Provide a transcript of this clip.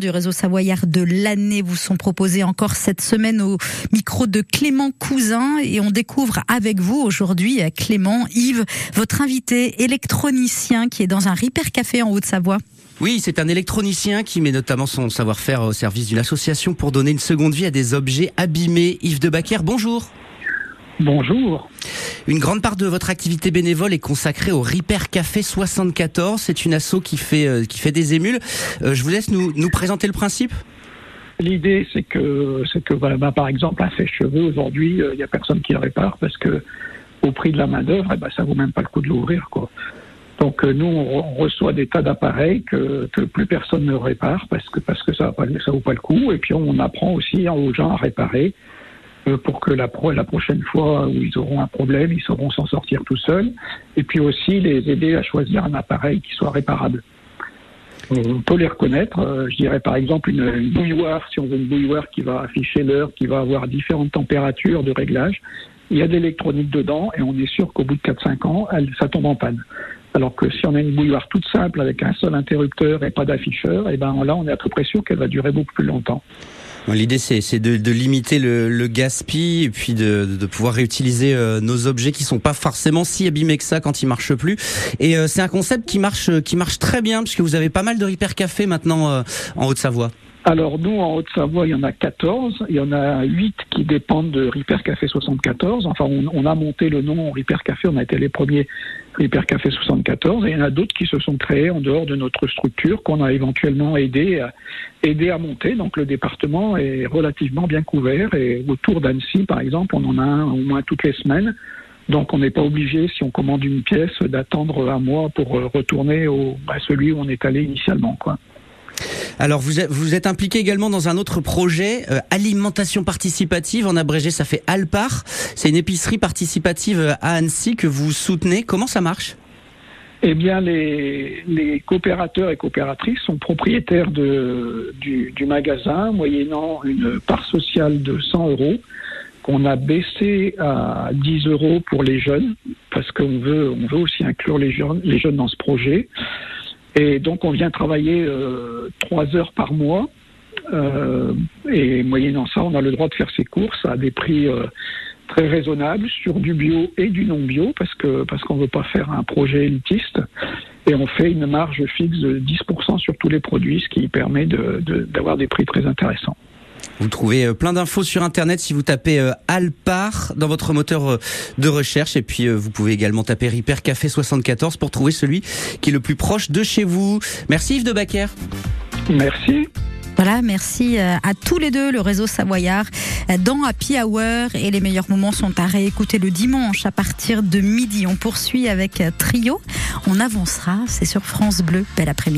du réseau savoyard de l'année vous sont proposés encore cette semaine au micro de Clément Cousin et on découvre avec vous aujourd'hui Clément, Yves, votre invité électronicien qui est dans un Ripper Café en Haute-Savoie. Oui, c'est un électronicien qui met notamment son savoir-faire au service d'une association pour donner une seconde vie à des objets abîmés. Yves de Baquer, bonjour. Bonjour. Une grande part de votre activité bénévole est consacrée au Ripper Café 74. C'est une asso qui fait, euh, qui fait des émules. Euh, je vous laisse nous, nous présenter le principe. L'idée, c'est que, c'est que bah, par exemple, un sèche-cheveux, aujourd'hui, euh, il n'y a personne qui le répare parce que au prix de la main-d'œuvre, eh ben, ça vaut même pas le coup de l'ouvrir. Quoi. Donc nous, on reçoit des tas d'appareils que, que, plus personne ne répare parce que parce que ça ne vaut pas le coup. Et puis on apprend aussi aux gens à réparer euh, pour que la, prochaine fois où ils auront un problème, ils sauront s'en sortir tout seuls. Et puis aussi les aider à choisir un appareil qui soit réparable. On peut les reconnaître. Euh, je dirais par exemple une, une, bouilloire, si on veut une bouilloire qui va afficher l'heure, qui va avoir différentes températures de réglage. Il y a de l'électronique dedans et on est sûr qu'au bout de 4-5 ans, elle, ça tombe en panne. Alors que si on a une bouilloire toute simple avec un seul interrupteur et pas d'afficheur, et eh ben là on est à peu près sûr qu'elle va durer beaucoup plus longtemps. L'idée, c'est de, de, limiter le, le gaspille et puis de, de pouvoir réutiliser euh, nos objets qui sont pas forcément si abîmés que ça quand ils marchent plus. Et euh, c'est un concept qui marche, qui marche très bien puisque vous avez pas mal de Repair Café maintenant euh, en Haute-Savoie. Alors nous, en Haute-Savoie, il y en a 14. Il y en a 8 qui dépendent de Ripper Café 74. Enfin, on, a monté le nom Ripper Café, on a été les premiers Ripper Café 74. Et il y en a d'autres qui se sont créés en dehors de notre structure, qu'on a éventuellement aidé à, monter. Donc le département est relativement bien couvert. Et autour d'Annecy, par exemple, on en a un au moins toutes les semaines. Donc on n'est pas obligé, si on commande une pièce, d'attendre un mois pour retourner au, à celui où on est allé initialement. Alors vous êtes, impliqué également dans un autre projet, euh, alimentation participative, en abrégé ça fait Alpar. C'est une épicerie participative à Annecy que vous soutenez. Comment ça marche? Eh bien, les, coopérateurs et coopératrices sont propriétaires de, du, magasin, moyennant une part sociale de 100 euros qu'on a baissé à 10 euros pour les jeunes, parce qu'on veut, aussi inclure les jeunes dans ce projet. Et donc on vient travailler euh, trois heures par mois. Euh, et moyennant ça, on a le droit de faire ses courses à des prix euh, très raisonnables sur du bio et du non bio parce que parce qu'on veut pas faire un projet élitiste. Et on fait une marge fixe de 10% sur tous les produits, ce qui permet d'avoir de, des prix très intéressants. Vous trouvez euh, plein d'infos sur Internet si vous tapez euh, Alpar dans votre moteur euh, de recherche. Et puis, vous pouvez également taper Ripper Café 74 pour trouver celui qui est le plus proche de chez vous. Merci Yves de Baquer. Merci. Voilà, merci à tous les deux, le réseau Savoyard, dans Happy Hour. Et les meilleurs moments sont à réécouter le dimanche à partir de midi. On poursuit avec Trio. On avancera, c'est sur France Bleu. Bel après-midi.